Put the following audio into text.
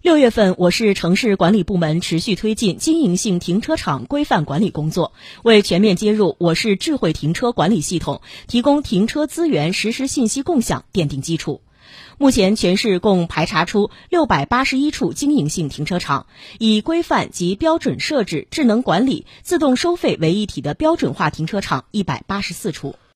六月份我市城市管理部门持续推进经营性停车场规范管理工作。为全面接入我市智慧停车管理系统提供停车资源实时信息共享奠定基础。目前全市共排查出六百八十一处经营性停车场以规范及标准设置智能管理自动收费为一体的标准化停车场一百八十四处。